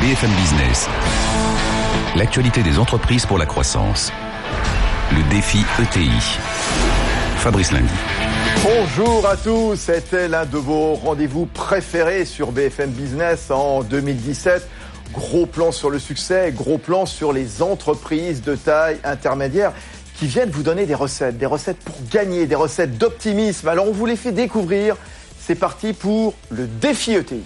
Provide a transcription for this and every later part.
BFM Business. L'actualité des entreprises pour la croissance. Le défi ETI. Fabrice Lundi. Bonjour à tous, c'était l'un de vos rendez-vous préférés sur BFM Business en 2017. Gros plan sur le succès, gros plan sur les entreprises de taille intermédiaire qui viennent vous donner des recettes, des recettes pour gagner, des recettes d'optimisme. Alors on vous les fait découvrir. C'est parti pour le défi ETI.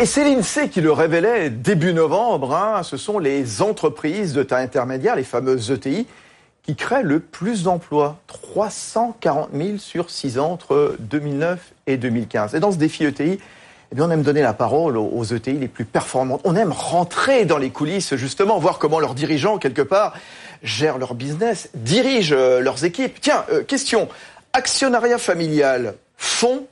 Et c'est l'INSEE qui le révélait début novembre. Hein. ce sont les entreprises de taille intermédiaire, les fameuses ETI, qui créent le plus d'emplois. 340 000 sur 6 ans entre 2009 et 2015. Et dans ce défi ETI, eh on aime donner la parole aux ETI les plus performantes. On aime rentrer dans les coulisses, justement, voir comment leurs dirigeants, quelque part, gèrent leur business, dirigent euh, leurs équipes. Tiens, euh, question. Actionnariat familial, fonds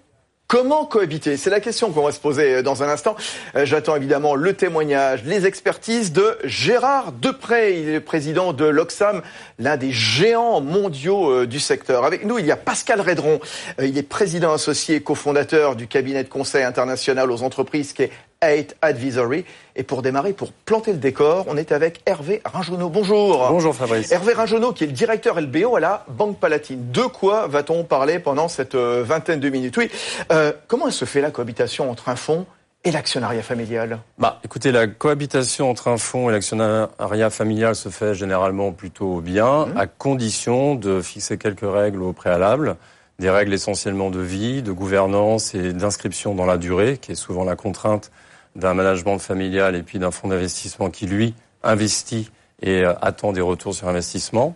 Comment cohabiter? C'est la question qu'on va se poser euh, dans un instant. Euh, j'attends évidemment le témoignage, les expertises de Gérard Depré. Il est président de l'Oxam, l'un des géants mondiaux euh, du secteur. Avec nous, il y a Pascal Redron. Il est président associé cofondateur du cabinet de conseil international aux entreprises qui est 8 Advisory. Et pour démarrer, pour planter le décor, on est avec Hervé Rinjonot. Bonjour. Bonjour Fabrice. Hervé Rinjonot, qui est le directeur LBO à la Banque Palatine. De quoi va-t-on parler pendant cette euh, vingtaine de minutes? Oui. Euh, comment se fait la cohabitation entre un fonds et l'actionnariat familial? Bah, écoutez, la cohabitation entre un fonds et l'actionnariat familial se fait généralement plutôt bien, mmh. à condition de fixer quelques règles au préalable des règles essentiellement de vie, de gouvernance et d'inscription dans la durée, qui est souvent la contrainte d'un management familial et puis d'un fonds d'investissement qui, lui, investit et euh, attend des retours sur investissement.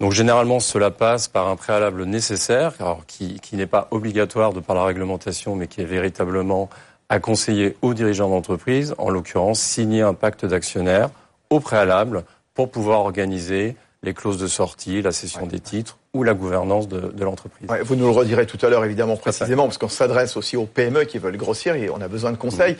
Donc généralement, cela passe par un préalable nécessaire, alors qui, qui n'est pas obligatoire de par la réglementation, mais qui est véritablement à conseiller aux dirigeants d'entreprise, en l'occurrence signer un pacte d'actionnaires au préalable pour pouvoir organiser les clauses de sortie, la cession des titres ou la gouvernance de, de l'entreprise. Ouais, vous nous le redirez tout à l'heure, évidemment, précisément, parce qu'on s'adresse aussi aux PME qui veulent grossir et on a besoin de conseils.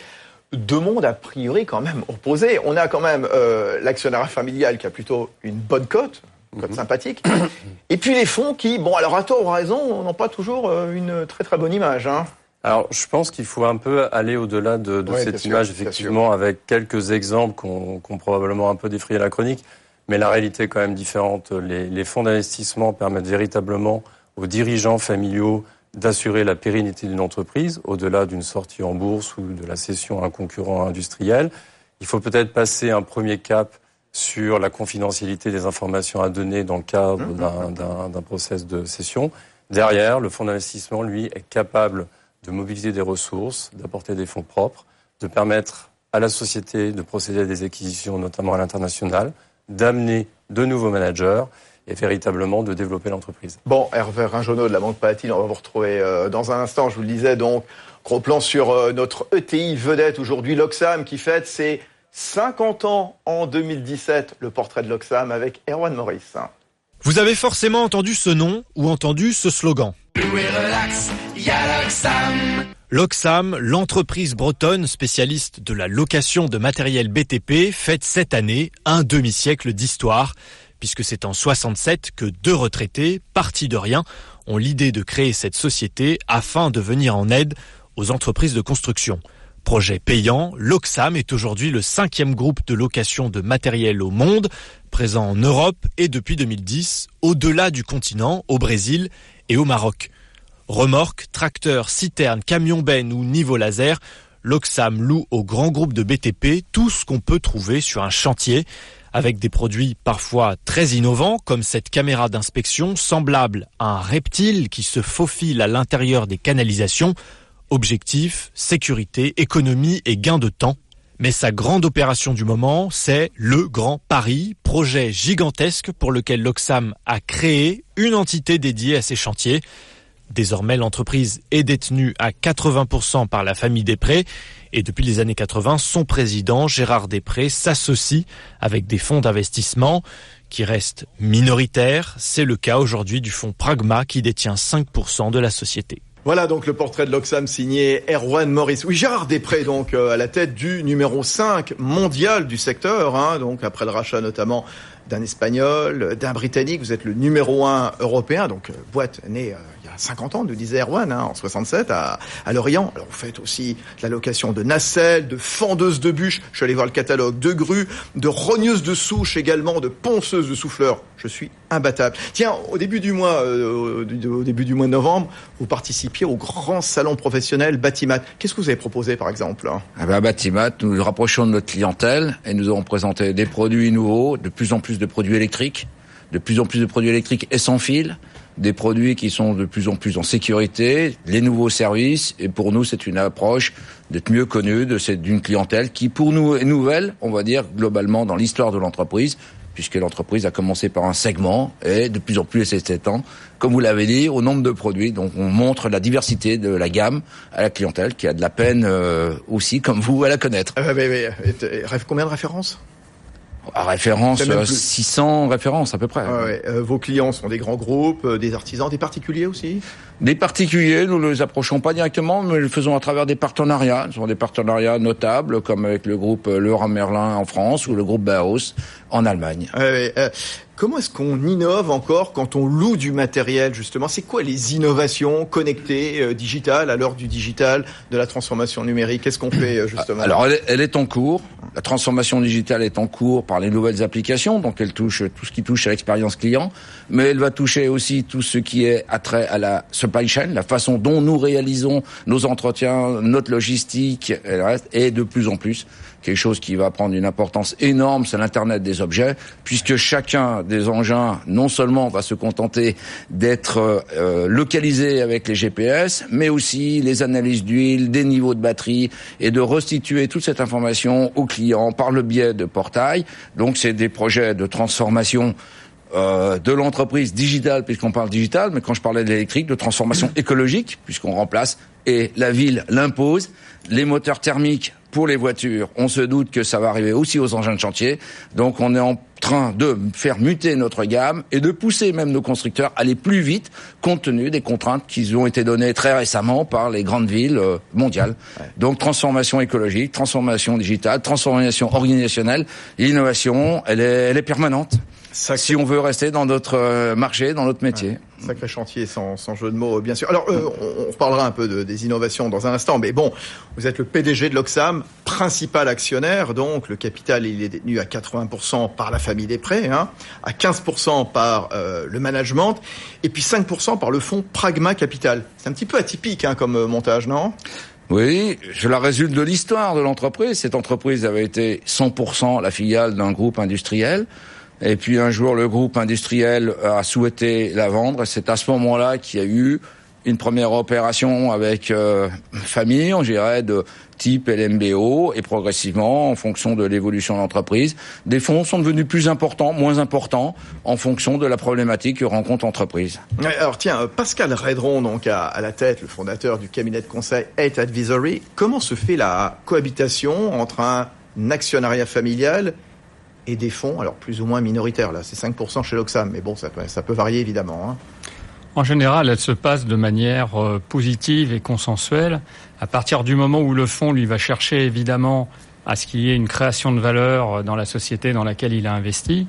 Deux mondes, a priori, quand même opposés. On a quand même euh, l'actionnaire familial qui a plutôt une bonne cote, une cote mhm. sympathique, et puis les fonds qui, bon, alors à tort ou à raison, n'ont pas toujours euh, une très très bonne image. Hein. Alors, je pense qu'il faut un peu aller au-delà de, de cette image, effectivement, avec quelques exemples qu'on qu probablement un peu défrayé la chronique. Mais la réalité est quand même différente. Les, les fonds d'investissement permettent véritablement aux dirigeants familiaux d'assurer la pérennité d'une entreprise au-delà d'une sortie en bourse ou de la cession à un concurrent industriel. Il faut peut-être passer un premier cap sur la confidentialité des informations à donner dans le cadre mmh. d'un process de cession. Derrière, le fonds d'investissement, lui, est capable de mobiliser des ressources, d'apporter des fonds propres, de permettre à la société de procéder à des acquisitions, notamment à l'international, d'amener de nouveaux managers et véritablement de développer l'entreprise. Bon, Hervé Rinjonot de la Banque Palatine, on va vous retrouver euh, dans un instant, je vous le disais donc, gros plan sur euh, notre ETI vedette aujourd'hui, l'Oxam, qui fête ses 50 ans en 2017, le portrait de l'Oxam avec Erwan Maurice. Vous avez forcément entendu ce nom ou entendu ce slogan. L'Oxam, l'entreprise bretonne spécialiste de la location de matériel BTP, fête cette année un demi-siècle d'histoire, puisque c'est en 67 que deux retraités, partis de rien, ont l'idée de créer cette société afin de venir en aide aux entreprises de construction. Projet payant, l'Oxam est aujourd'hui le cinquième groupe de location de matériel au monde, présent en Europe et depuis 2010, au-delà du continent, au Brésil et au Maroc. Remorques, tracteurs, citernes, camions bennes ou niveau laser, l'Oxam loue au grand groupe de BTP tout ce qu'on peut trouver sur un chantier, avec des produits parfois très innovants, comme cette caméra d'inspection semblable à un reptile qui se faufile à l'intérieur des canalisations. Objectif, sécurité, économie et gain de temps. Mais sa grande opération du moment, c'est le Grand Paris, projet gigantesque pour lequel l'Oxam a créé une entité dédiée à ses chantiers. Désormais, l'entreprise est détenue à 80% par la famille Després et depuis les années 80, son président, Gérard Després, s'associe avec des fonds d'investissement qui restent minoritaires. C'est le cas aujourd'hui du fonds Pragma qui détient 5% de la société. Voilà donc le portrait de l'Oxam signé Erwan Morris. Oui, Gérard Després, donc euh, à la tête du numéro 5 mondial du secteur, hein, donc après le rachat notamment d'un Espagnol, d'un Britannique, vous êtes le numéro 1 européen, donc euh, boîte née euh, 50 ans, nous disait Erwan, hein, en 67, à, à Lorient. Alors vous faites aussi la location de nacelles, de fendeuses de bûches, je suis allé voir le catalogue, de grues, de rogneuses de souches également, de ponceuses de souffleurs. Je suis imbattable. Tiens, au début du mois, euh, au début du mois de novembre, vous participiez au grand salon professionnel Batimat. Qu'est-ce que vous avez proposé, par exemple hein? Eh ben, Batimat, nous nous rapprochons de notre clientèle et nous avons présenté des produits nouveaux, de plus en plus de produits électriques, de plus en plus de produits électriques et sans fil, des produits qui sont de plus en plus en sécurité, les nouveaux services, et pour nous, c'est une approche d'être mieux cette d'une clientèle qui, pour nous, est nouvelle, on va dire, globalement, dans l'histoire de l'entreprise, puisque l'entreprise a commencé par un segment et de plus en plus elle s'étend, comme vous l'avez dit, au nombre de produits. Donc on montre la diversité de la gamme à la clientèle qui a de la peine euh, aussi, comme vous, à la connaître. Ah, combien de références? À référence, 600 références à peu près. Euh, vos clients sont des grands groupes, euh, des artisans, des particuliers aussi? Des particuliers, nous ne les approchons pas directement, mais nous le faisons à travers des partenariats. Ce sont des partenariats notables, comme avec le groupe Leroy Merlin en France ou le groupe Baos en Allemagne. Euh, Comment est-ce qu'on innove encore quand on loue du matériel, justement? C'est quoi les innovations connectées, euh, digitales, à l'heure du digital, de la transformation numérique? Qu'est-ce qu'on fait, euh, justement? Alors, elle est, en cours. La transformation digitale est en cours par les nouvelles applications, donc elle touche tout ce qui touche à l'expérience client, mais elle va toucher aussi tout ce qui est attrait à la supply chain, la façon dont nous réalisons nos entretiens, notre logistique, et, le reste, et de plus en plus quelque chose qui va prendre une importance énorme, c'est l'Internet des objets, puisque chacun des engins, non seulement va se contenter d'être euh, localisé avec les GPS, mais aussi les analyses d'huile, des niveaux de batterie, et de restituer toute cette information aux clients par le biais de portails. Donc c'est des projets de transformation euh, de l'entreprise digitale, puisqu'on parle digital, mais quand je parlais de l'électrique, de transformation écologique, puisqu'on remplace, et la ville l'impose, les moteurs thermiques pour les voitures, on se doute que ça va arriver aussi aux engins de chantier. Donc on est en train de faire muter notre gamme et de pousser même nos constructeurs à aller plus vite compte tenu des contraintes qui ont été données très récemment par les grandes villes euh, mondiales. Donc transformation écologique, transformation digitale, transformation organisationnelle, l'innovation, elle est, elle est permanente. Si on veut rester dans notre euh, marché, dans notre métier. Sacré chantier, sans, sans, jeu de mots, bien sûr. Alors, euh, on, on, reparlera un peu de, des innovations dans un instant, mais bon, vous êtes le PDG de l'Oxam, principal actionnaire, donc le capital, il est détenu à 80% par la famille des prêts, hein, à 15% par euh, le management, et puis 5% par le fonds Pragma Capital. C'est un petit peu atypique hein, comme montage, non? Oui, je la résulte de l'histoire de l'entreprise. Cette entreprise avait été 100% la filiale d'un groupe industriel. Et puis un jour, le groupe industriel a souhaité la vendre. C'est à ce moment-là qu'il y a eu une première opération avec euh, famille, on dirait, de type LMBO, et progressivement, en fonction de l'évolution de l'entreprise, des fonds sont devenus plus importants, moins importants, en fonction de la problématique que rencontre l'entreprise. Alors tiens, euh, Pascal Redron, donc à, à, la tête, le fondateur du cabinet de conseil Eight Advisory, comment se fait la cohabitation entre un actionnariat familial et des fonds, alors plus ou moins minoritaires. Là, c'est 5% chez l'Oxam, mais bon, ça peut, ça peut varier évidemment. Hein. En général, elle se passe de manière euh, positive et consensuelle. À partir du moment où le fonds lui va chercher évidemment à ce qu'il y ait une création de valeur dans la société dans laquelle il a investi.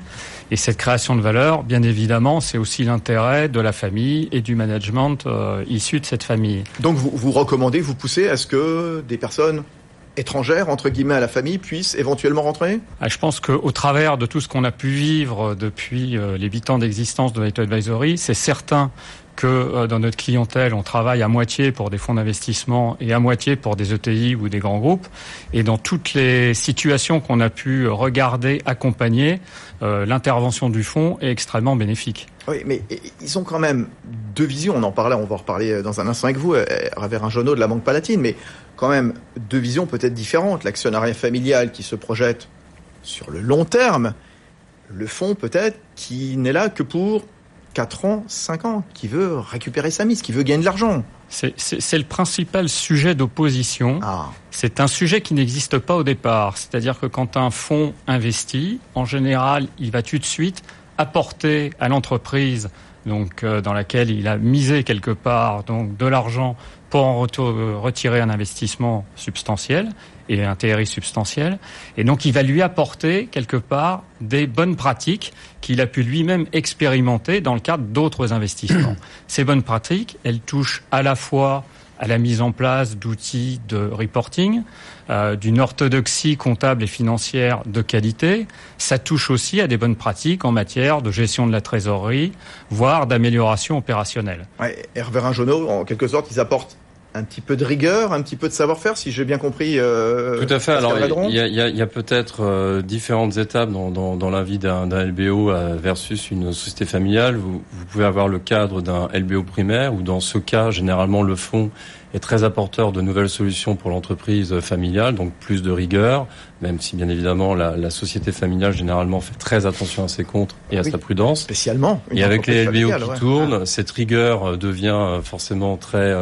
Et cette création de valeur, bien évidemment, c'est aussi l'intérêt de la famille et du management euh, issu de cette famille. Donc vous, vous recommandez, vous poussez à ce que des personnes étrangères, entre guillemets, à la famille puissent éventuellement rentrer? Ah, Je pense qu'au travers de tout ce qu'on a pu vivre depuis euh, les huit ans d'existence de Vital Advisory, c'est certain que euh, dans notre clientèle, on travaille à moitié pour des fonds d'investissement et à moitié pour des ETI ou des grands groupes. Et dans toutes les situations qu'on a pu regarder, accompagner, euh, l'intervention du fonds est extrêmement bénéfique. Oui, mais ils ont quand même deux visions. On en parlait, on va en reparler dans un instant avec vous, un Jonot de la Banque Palatine, mais quand même deux visions peut-être différentes. L'actionnariat familial qui se projette sur le long terme, le fonds peut-être qui n'est là que pour 4 ans, 5 ans, qui veut récupérer sa mise, qui veut gagner de l'argent. C'est le principal sujet d'opposition. Ah. C'est un sujet qui n'existe pas au départ. C'est-à-dire que quand un fonds investit, en général, il va tout de suite apporter à l'entreprise donc euh, dans laquelle il a misé quelque part donc de l'argent pour en retirer un investissement substantiel et un TRI substantiel. Et donc, il va lui apporter quelque part des bonnes pratiques qu'il a pu lui-même expérimenter dans le cadre d'autres investissements. Ces bonnes pratiques, elles touchent à la fois à la mise en place d'outils de reporting, euh, d'une orthodoxie comptable et financière de qualité. Ça touche aussi à des bonnes pratiques en matière de gestion de la trésorerie, voire d'amélioration opérationnelle. Hervé en quelque sorte, ils apportent un petit peu de rigueur, un petit peu de savoir-faire, si j'ai bien compris. Euh, Tout à fait. Alors, il y a, peut-être euh, différentes étapes dans, dans, dans la vie d'un LBO euh, versus une société familiale. Vous, vous pouvez avoir le cadre d'un LBO primaire, où dans ce cas, généralement, le fonds est très apporteur de nouvelles solutions pour l'entreprise familiale, donc plus de rigueur, même si bien évidemment la, société familiale généralement fait très attention à ses comptes et à sa prudence. Spécialement. Et avec les LBO qui tournent, cette rigueur devient forcément très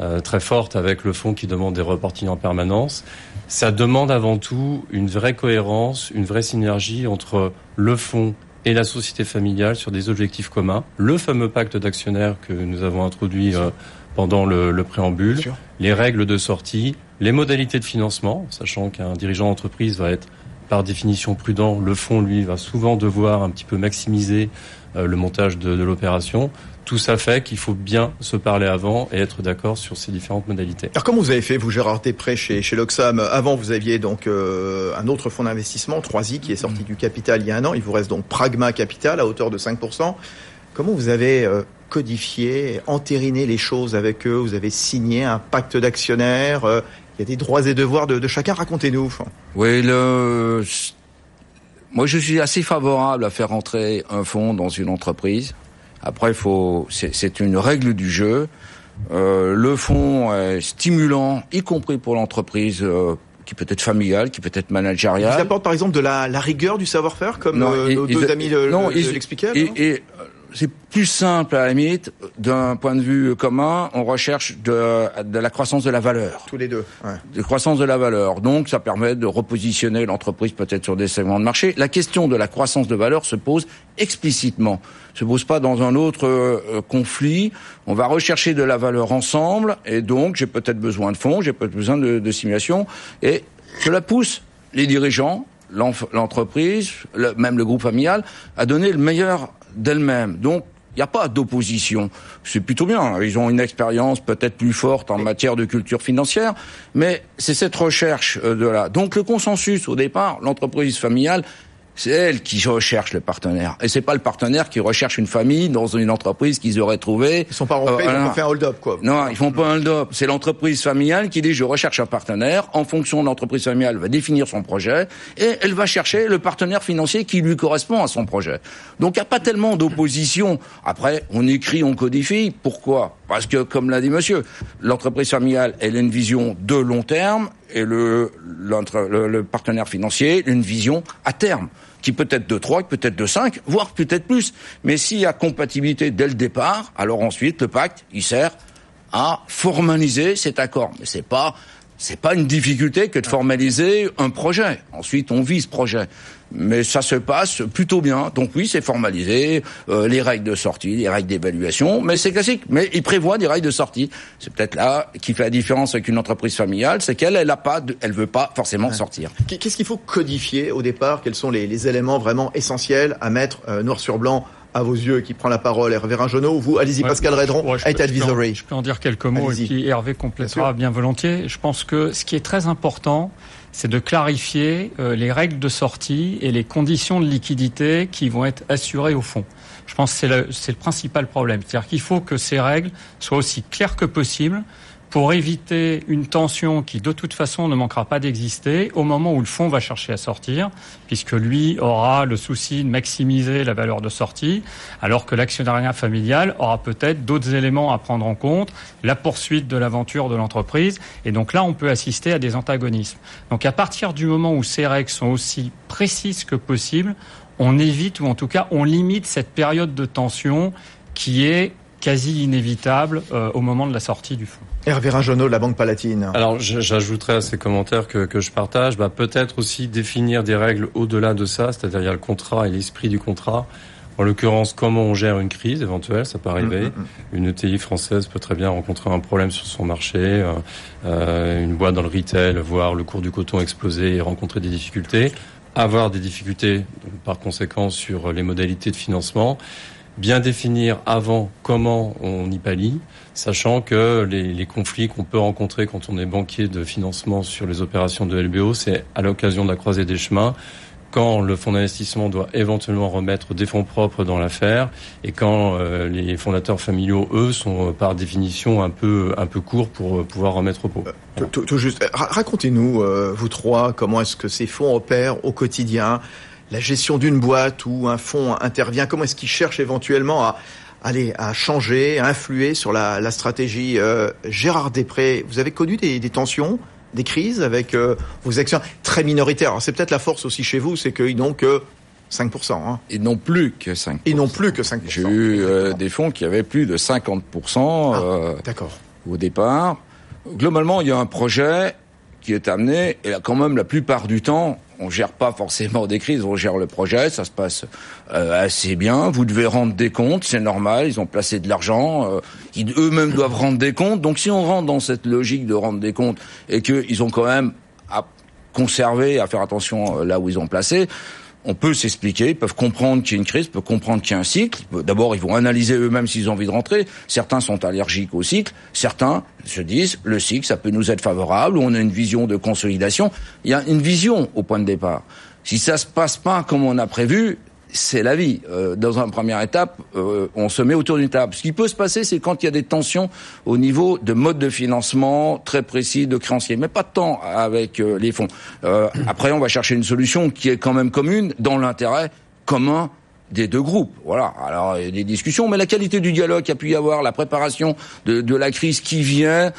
euh, très forte avec le fonds qui demande des reportings en permanence. Ça demande avant tout une vraie cohérence, une vraie synergie entre le fonds et la société familiale sur des objectifs communs. Le fameux pacte d'actionnaires que nous avons introduit pendant le, le préambule, les règles de sortie, les modalités de financement, sachant qu'un dirigeant d'entreprise va être par définition prudent, le fonds, lui, va souvent devoir un petit peu maximiser euh, le montage de, de l'opération. Tout ça fait qu'il faut bien se parler avant et être d'accord sur ces différentes modalités. Alors comment vous avez fait, vous Gérard Després, chez, chez l'Oxam? Avant, vous aviez donc euh, un autre fonds d'investissement, 3i, qui est sorti du capital il y a un an. Il vous reste donc Pragma Capital à hauteur de 5%. Comment vous avez euh, codifié, entériné les choses avec eux? Vous avez signé un pacte d'actionnaires euh, Il y a des droits et devoirs de, chacun? Racontez-nous. Oui, le... moi je suis assez favorable à faire entrer un fonds dans une entreprise. Après, il faut, c'est une règle du jeu. Euh, le fonds est stimulant, y compris pour l'entreprise. qui peut être familiale, qui peut être managériale. Il apporte par exemple de la, rigueur du savoir-faire, comme nos deux amis l'expliquaient et, c'est plus simple à la limite, d'un point de vue commun, on recherche de, de la croissance de la valeur. Tous les deux. Ouais. De croissance de la valeur. Donc ça permet de repositionner l'entreprise peut-être sur des segments de marché. La question de la croissance de valeur se pose explicitement, se pose pas dans un autre euh, conflit. On va rechercher de la valeur ensemble et donc j'ai peut-être besoin de fonds, j'ai peut-être besoin de, de simulation et cela pousse les dirigeants l'entreprise, même le groupe familial, à donner le meilleur d'elle-même. Donc, il n'y a pas d'opposition. C'est plutôt bien. Ils ont une expérience peut-être plus forte en matière de culture financière, mais c'est cette recherche euh, de là. Donc le consensus au départ, l'entreprise familiale, c'est elle qui recherche le partenaire. Et c'est pas le partenaire qui recherche une famille dans une entreprise qu'ils auraient trouvée. Ils sont pas euh, ils font fait un hold-up, quoi. Non, ils font pas un hold-up. C'est l'entreprise familiale qui dit je recherche un partenaire. En fonction de l'entreprise familiale, va définir son projet et elle va chercher le partenaire financier qui lui correspond à son projet. Donc il n'y a pas tellement d'opposition. Après, on écrit, on codifie. Pourquoi? Parce que, comme l'a dit monsieur, l'entreprise familiale, elle a une vision de long terme et le, partenaire financier, une vision à terme qui peut être de 3, peut être de 5, voire peut-être plus. Mais s'il y a compatibilité dès le départ, alors ensuite le pacte, il sert à formaliser cet accord. Mais c'est pas c'est pas une difficulté que de formaliser un projet. Ensuite, on vit ce projet mais ça se passe plutôt bien. Donc oui, c'est formalisé, euh, les règles de sortie, les règles d'évaluation, mais c'est classique. Mais il prévoit des règles de sortie. C'est peut-être là qui fait la différence avec une entreprise familiale, c'est qu'elle, elle a pas, elle veut pas forcément sortir. Qu'est-ce qu'il faut codifier au départ? Quels sont les, les, éléments vraiment essentiels à mettre euh, noir sur blanc à vos yeux qui prend la parole Hervé Ringenot vous allez-y Pascal Redron ouais, Advisory je peux, en, dire quelques mots et puis Hervé complétera bien, bien volontiers je pense que ce qui est très important c'est de clarifier euh, les règles de sortie et les conditions de liquidité qui vont être assurées au fond. Je pense que c'est le, le, principal problème. C'est-à-dire qu'il faut que ces règles soient aussi claires que possible pour éviter une tension qui de toute façon ne manquera pas d'exister au moment où le fonds va chercher à sortir, puisque lui aura le souci de maximiser la valeur de sortie, alors que l'actionnariat familial aura peut-être d'autres éléments à prendre en compte, la poursuite de l'aventure de l'entreprise, et donc là on peut assister à des antagonismes. Donc à partir du moment où ces règles sont aussi précises que possible, on évite ou en tout cas on limite cette période de tension qui est quasi inévitable euh, au moment de la sortie du fonds. Hervé Rajonneau, la Banque Palatine. Alors j'ajouterais à ces commentaires que, que je partage, bah, peut-être aussi définir des règles au-delà de ça, c'est-à-dire il y a le contrat et l'esprit du contrat. En l'occurrence, comment on gère une crise éventuelle, ça peut arriver. Mm, mm, mm. Une ETI française peut très bien rencontrer un problème sur son marché, euh, euh, une boîte dans le retail, voir le cours du coton exploser et rencontrer des difficultés, avoir des difficultés par conséquent sur les modalités de financement bien définir avant comment on y pallie, sachant que les, conflits qu'on peut rencontrer quand on est banquier de financement sur les opérations de LBO, c'est à l'occasion de la croisée des chemins, quand le fonds d'investissement doit éventuellement remettre des fonds propres dans l'affaire et quand euh, les fondateurs familiaux, eux, sont euh, par définition un peu un peu courts pour euh, pouvoir remettre au pot. tout, juste, racontez-nous, vous trois, comment est-ce que ces fonds opèrent au quotidien la gestion d'une boîte ou un fonds intervient Comment est-ce qu'ils cherchent éventuellement à aller à changer, à influer sur la, stratégie euh, Gérard Després, vous avez connu des, tensions, des crises avec euh, vos actions très minoritaires? c'est peut-être la force aussi chez vous, c'est qu'ils n'ont que 5%. Hein. Ils n'ont plus que 5%. Ils n'ont plus que 5%. J'ai eu euh, des fonds qui avaient plus de 50% ah, d'accord. au départ. Globalement, il y a un projet qui est amené, et là, quand même, la plupart du temps, on gère pas forcément des crises, on gère le projet, ça se passe euh, assez bien. Vous devez rendre des comptes, c'est normal. Ils ont placé de l'argent, euh, ils eux-mêmes doivent rendre des comptes. Donc si on rentre dans cette logique de rendre des comptes et qu'ils ont quand même à conserver, à faire attention euh, là où ils ont placé, on peut s'expliquer, ils peuvent comprendre qu'il y a une crise, peuvent comprendre qu'il y a un cycle. D'abord, ils vont analyser eux-mêmes s'ils ont envie de rentrer. Certains sont allergiques au cycle, certains se disent le cycle, ça peut nous être favorable, ou on a une vision de consolidation. Il y a une vision au point de départ. Si ça se passe pas comme on a prévu, c'est la vie. Euh, dans une première étape, euh, on se met autour d'une table. Ce qui peut se passer, c'est quand il y a des tensions au niveau de mode de financement très précis de créanciers, mais pas de temps avec euh, les fonds. après, on va chercher une solution qui est quand même commune dans l'intérêt commun des deux groupes. Voilà. Alors il y a des discussions, mais la qualité du dialogue qu'il a pu y avoir, la préparation de, de la crise qui vient,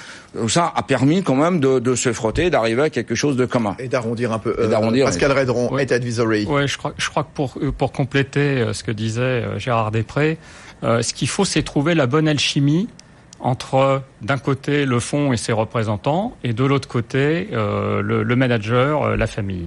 ça a permis quand même de, de se frotter, d'arriver à quelque chose de commun. Et d'arrondir un peu. Euh, Pascal Redron, oui. Advisory. Oui, je crois, je crois que pour, euh, pour compléter euh, ce que disait euh, Gérard Després, ce qu'il faut, c'est trouver la bonne alchimie entre d'un côté le fonds et ses représentants et de l'autre côté euh, le, le, manager, la famille.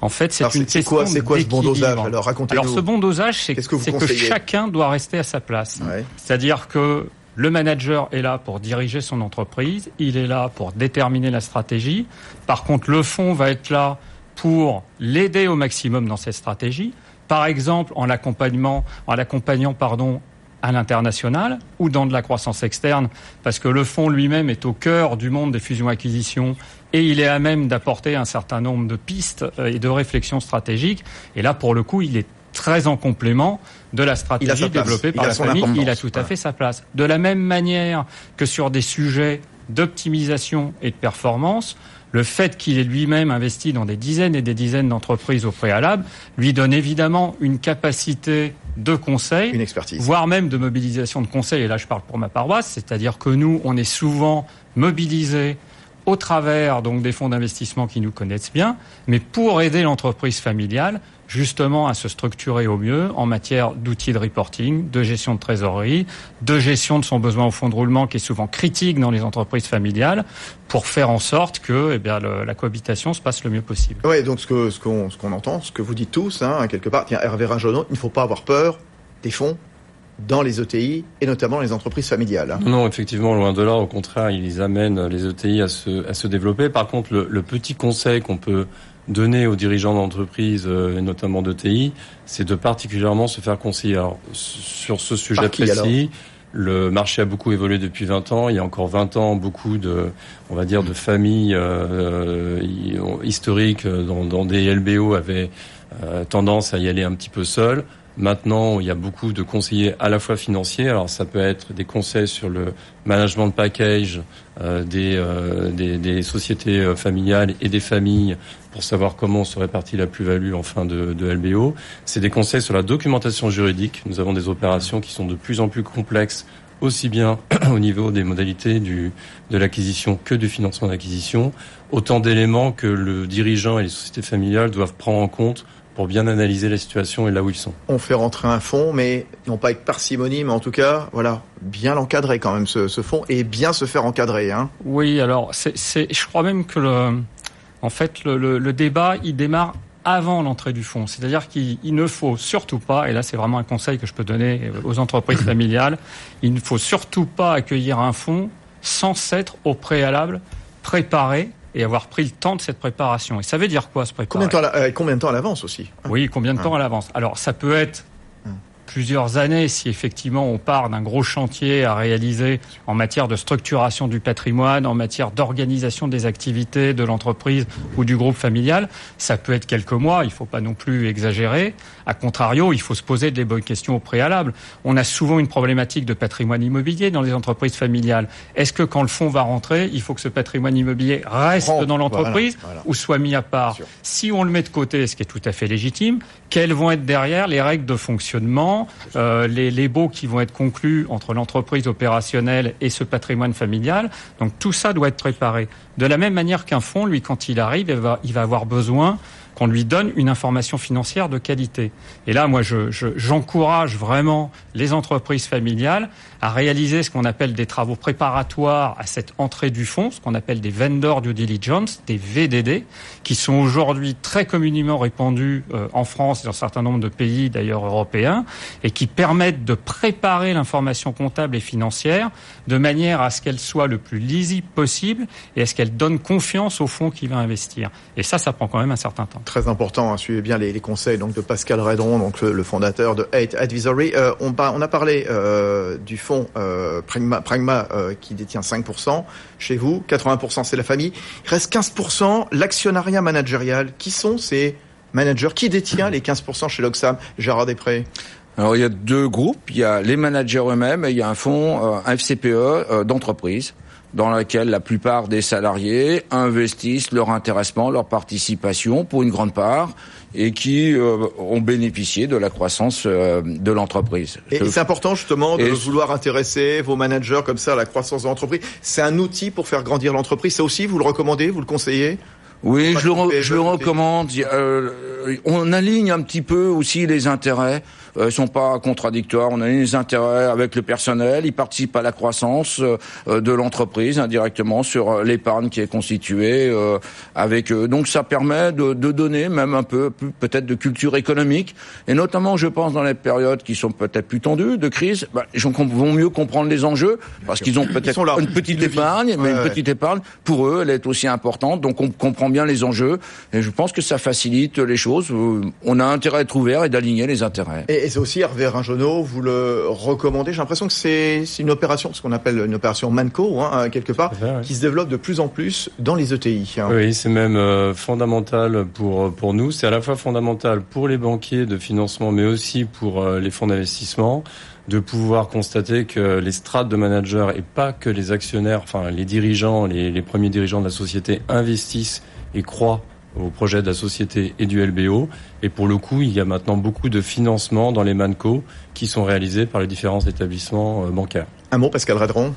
En fait, c'est une question quoi, C'est quoi ce bon dosage Alors, racontez-nous. Alors, ce bon dosage, c'est que, que, chacun doit rester à sa place. C'est-à-dire que le manager est là pour diriger son entreprise, il est là pour déterminer la stratégie. Par contre, le fonds va être là pour l'aider au maximum dans cette stratégie. Par exemple, en l'accompagnant, en l'accompagnant, pardon, à l'international ou dans de la croissance externe, parce que le fonds lui-même est au cœur du monde des fusions-acquisitions et il est à même d'apporter un certain nombre de pistes euh, et de réflexions stratégiques. Et là, pour le coup, il est très en complément de la stratégie développée par la famille. Il a tout à fait sa place. De la même manière que sur des sujets d'optimisation et de performance, le fait qu'il ait lui-même investi dans des dizaines et des dizaines d'entreprises au préalable lui donne évidemment une capacité de conseil, une expertise, voire même de mobilisation de conseil. Et là, je parle pour ma paroisse, c'est-à-dire que nous, on est souvent mobilisés au travers des fonds d'investissement qui nous connaissent bien, mais pour aider l'entreprise familiale justement à se structurer au mieux en matière d'outils de reporting, de gestion de trésorerie, de gestion de son besoin au fonds de roulement qui est souvent critique dans les entreprises familiales pour faire en sorte que eh la cohabitation se passe le mieux possible. Oui, donc ce qu'on entend, ce que vous dites tous, hein, quelque part, tiens, Hervé Rajonot, il ne faut pas avoir peur des fonds dans les ETI et notamment les entreprises familiales. Hein. Non, effectivement, loin de là. Au contraire, ils amènent les ETI à se, à se développer. Par contre, le, le petit conseil qu'on peut donner aux dirigeants d'entreprise euh, et notamment d'ETI, c'est de particulièrement se faire conseiller. Alors, sur ce sujet précis, le marché a beaucoup évolué depuis 20 ans. Il y a encore 20 ans, beaucoup de, on va dire, de familles euh, historiques dans, dans, des LBO avaient euh, tendance à y aller un petit peu seules. Maintenant, il y a beaucoup de conseillers à la fois financiers. Alors, ça peut être des conseils sur le management de package euh, des, euh, des, sociétés euh, familiales et des familles pour savoir comment se répartit la plus-value en fin de, de LBO. C'est des conseils sur la documentation juridique. Nous avons des opérations qui sont de plus en plus complexes aussi bien au niveau des modalités de l'acquisition que du financement d'acquisition, autant d'éléments que le dirigeant et les sociétés familiales doivent prendre en compte pour bien analyser la situation et là où ils sont. On fait rentrer un fonds, mais non pas avec parcimonie, mais en tout cas, voilà, bien l'encadrer quand même ce, ce, fonds et bien se faire encadrer. Hein. Oui, alors c'est, je crois même que le, en fait, le, le, le débat, il démarre avant l'entrée du fonds. C'est-à-dire qu'il ne faut surtout pas, et là c'est vraiment un conseil que je peux donner aux entreprises familiales, il ne faut surtout pas accueillir un fonds sans s'être au préalable préparé et avoir pris le temps de cette préparation. Et ça veut dire quoi se préparer Combien de temps, euh, combien de temps à l'avance aussi Oui, combien de temps à l'avance? Alors ça peut être plusieurs années si effectivement on part d'un gros chantier à réaliser en matière de structuration du patrimoine, en matière d'organisation des activités de l'entreprise ou du groupe familial. Ça peut être quelques mois, il ne faut pas non plus exagérer. A contrario, il faut se poser des bonnes questions au préalable. On a souvent une problématique de patrimoine immobilier dans les entreprises familiales. Est-ce que quand le fonds va rentrer, il faut que ce patrimoine immobilier reste dans l'entreprise ou soit mis à part? Si on le met de côté, ce qui est tout à fait légitime, quelles vont être derrière les règles de fonctionnement, euh, les, baux qui vont être conclus entre l'entreprise opérationnelle et ce patrimoine familial. Donc tout ça doit être préparé. De la même manière qu'un fonds, lui, quand il arrive, il va avoir besoin qu'on lui donne une information financière de qualité. Et là, moi, j'encourage je, vraiment les entreprises familiales à réaliser ce qu'on appelle des travaux préparatoires à cette entrée du fonds, ce qu'on appelle des vendor due diligence, des VDD, qui sont aujourd'hui très communément répandus euh, en France et dans un certain nombre de pays d'ailleurs européens, et qui permettent de préparer l'information comptable et financière de manière à ce qu'elle soit le plus lisible possible et à ce qu'elle donne confiance au fonds qui va investir. Et ça, ça prend quand même un certain temps très important. Hein, suivez bien les, conseils donc de Pascal Redron, donc le, fondateur de Eight Advisory. Euh, on, a parlé euh, du fonds euh, Pragma, Pragma qui détient 5% chez vous, 80% c'est la famille. Il reste 15% l'actionnariat managérial. Qui sont ces managers? Qui détient les 15% chez l'Oxam Gérard Després alors il y a deux groupes, il y a les managers eux-mêmes et il y a un fonds, un FCPE d'entreprise dans laquelle la plupart des salariés investissent leur intéressement, leur participation pour une grande part et qui euh, ont bénéficié de la croissance euh, de l'entreprise. Et, c'est important justement de vouloir intéresser vos managers comme ça à la croissance de l'entreprise. C'est un outil pour faire grandir l'entreprise. Ça aussi, vous le recommandez, vous le conseillez? Oui, je le, je le recommande. Euh, on aligne un petit peu aussi les intérêts euh, ils sont pas contradictoires. On a des intérêts avec le personnel, ils participent à la croissance euh, de l'entreprise indirectement sur euh, l'épargne qui est constituée avec eux. Donc ça permet de, de donner même un peu peut-être de culture économique et notamment je pense dans les périodes qui sont peut-être plus tendues de crise, bah, les gens vont mieux comprendre les enjeux parce qu'ils ont peut-être une petite épargne, mais une petite épargne pour eux elle est aussi importante. Donc on comprend bien les enjeux et je pense que ça facilite les choses. On a intérêt à être ouvert et d'aligner les intérêts. Et c'est aussi Hervé Ringenot, vous le recommandez. J'ai l'impression que c'est une opération, ce qu'on appelle une opération Manco, hein, quelque part, qui se développe de plus en plus dans les ETI. Hein. Oui, c'est même euh, fondamental pour, pour nous. C'est à la fois fondamental pour les banquiers de financement, mais aussi pour euh, les fonds d'investissement de pouvoir constater que les strates de managers et pas que les actionnaires, enfin les dirigeants, les, les premiers dirigeants de la société investissent et croient au projet de la société et du LBO. Et pour le coup, il y a maintenant beaucoup de financements dans les MANCO qui sont réalisés par les différents établissements euh, bancaires. Un mot, Pascal Radron?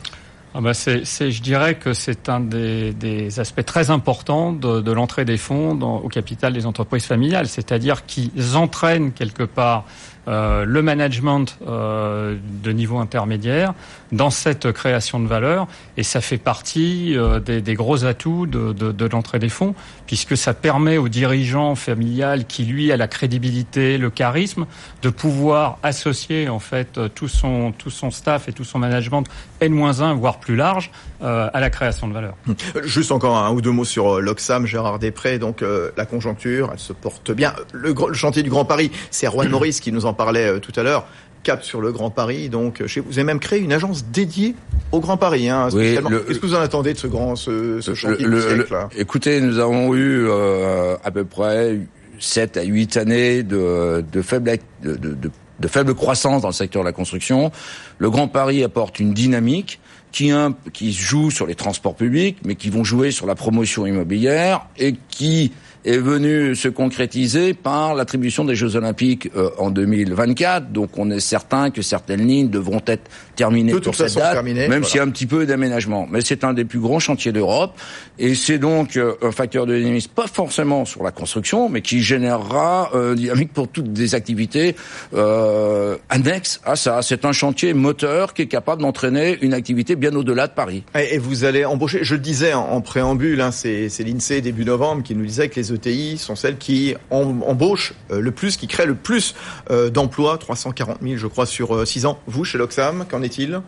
Ah bah c'est, je dirais que c'est un des, des, aspects très importants de, de l'entrée des fonds dans, au capital des entreprises familiales, c'est-à-dire qu'ils entraînent quelque part euh, le management euh, de niveau intermédiaire dans cette création de valeur. Et ça fait partie euh, des, gros atouts de l'entrée des fonds puisque ça permet au dirigeant familial qui lui a la crédibilité, le charisme de pouvoir associer en fait tout son tout son staff et tout son management N-1 voire plus large à la création de valeur. Juste encore un ou deux mots sur l'Oxam, Gérard Després. Donc la conjoncture, elle se porte bien. Le, le chantier du Grand Paris, c'est Erwan Maurice qui nous en parlait euh, tout à l'heure, cap sur le Grand Paris. Donc, chez vous avez même créé une agence dédiée au Grand Paris. Hein, Qu'est-ce que vous en attendez de ce grand, ce, ce chantier le, siècle, là? Écoutez, nous avons eu euh, à peu près 7 à 8 années de, de faible de, de, de faible croissance dans le secteur de la construction. Le Grand Paris apporte une dynamique qui, un, qui joue sur les transports publics, mais qui vont jouer sur la promotion immobilière et qui est venu se concrétiser par l'attribution des Jeux Olympiques euh, en 2024. Donc on est certain que certaines lignes devront être terminées pour cette date, même s'il y a un petit peu d'aménagement. Mais c'est un des plus grands chantiers d'Europe et c'est donc euh, un facteur de dynamisme, pas forcément sur la construction, mais qui générera euh, dynamique pour toutes des activités euh, annexes à ça. C'est un chantier moteur qui est capable d'entraîner une activité bien au-delà de Paris. Et vous allez embaucher, je le disais en, préambule, hein, c'est l'INSEE début novembre qui nous disait que les ETI sont celles qui embauchent euh, le plus, qui créent le plus euh, d'emplois, 340 000 je crois sur 6 euh, ans. Vous, chez l'Oxam, qu'en est-il?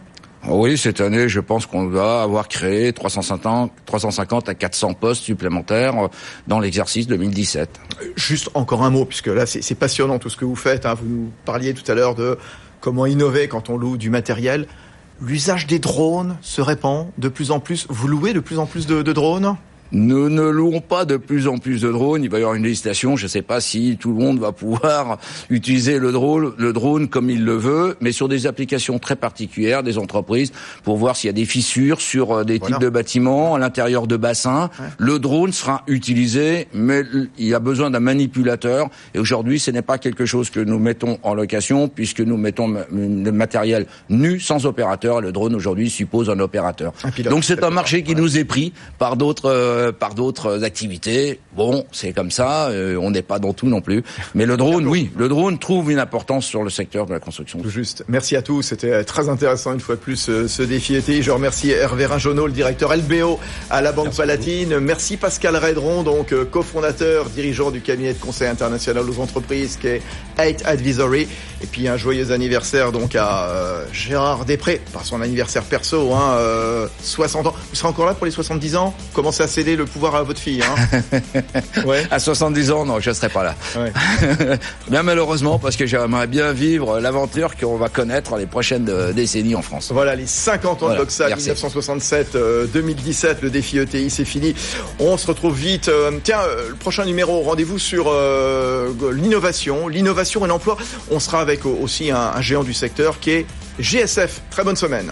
Oui, cette année, je pense qu'on va avoir créé 350, 350 à 400 postes supplémentaires dans l'exercice 2017. Juste encore un mot, puisque là, c'est passionnant tout ce que vous faites. Hein. Vous nous parliez tout à l'heure de comment innover quand on loue du matériel. L'usage des drones se répand de plus en plus. Vous louez de plus en plus de drones? Nous ne louons pas de plus en plus de drones. Il va y avoir une législation. Je ne sais pas si tout le monde va pouvoir utiliser le drone, le drone comme il le veut, mais sur des applications très particulières des entreprises pour voir s'il y a des fissures sur euh, des types de bâtiments, à l'intérieur de bassins. Le drone sera utilisé, mais il a besoin d'un manipulateur. Et aujourd'hui, ce n'est pas quelque chose que nous mettons en location, puisque nous mettons le matériel nu, sans opérateur. Le drone aujourd'hui suppose un opérateur. Donc c'est un marché qui nous est pris par d'autres euh, euh, par d'autres activités. Bon, c'est comme ça, euh, on n'est pas dans tout non plus. Mais le drone, oui, le drone trouve une importance sur le secteur de la construction. juste. Merci à tous. C'était très intéressant une fois de plus euh, ce, défi été. Je remercie Hervé Rinjonot, le directeur LBO à la Banque Palatine. Merci Pascal Redron, donc cofondateur, dirigeant du cabinet de conseil international aux entreprises qui est 8 Advisory. Et puis un joyeux anniversaire donc à Gérard Després, par son anniversaire perso, hein, 60 ans. Vous serez encore là pour les 70 ans? Commencez à céder le pouvoir à votre fille. Hein ouais. À 70 ans, non, je ne serai pas là. Ouais. bien malheureusement, parce que j'aimerais bien vivre l'aventure qu'on va connaître les prochaines euh, décennies en France. Voilà, les 50 ans de Doxa, 1967-2017, euh, le défi ETI, c'est fini. On se retrouve vite. Euh, tiens, le prochain numéro, rendez-vous sur l'innovation, l'innovation et l'emploi. On sera avec aussi un géant du secteur qui est GSF. Très bonne semaine.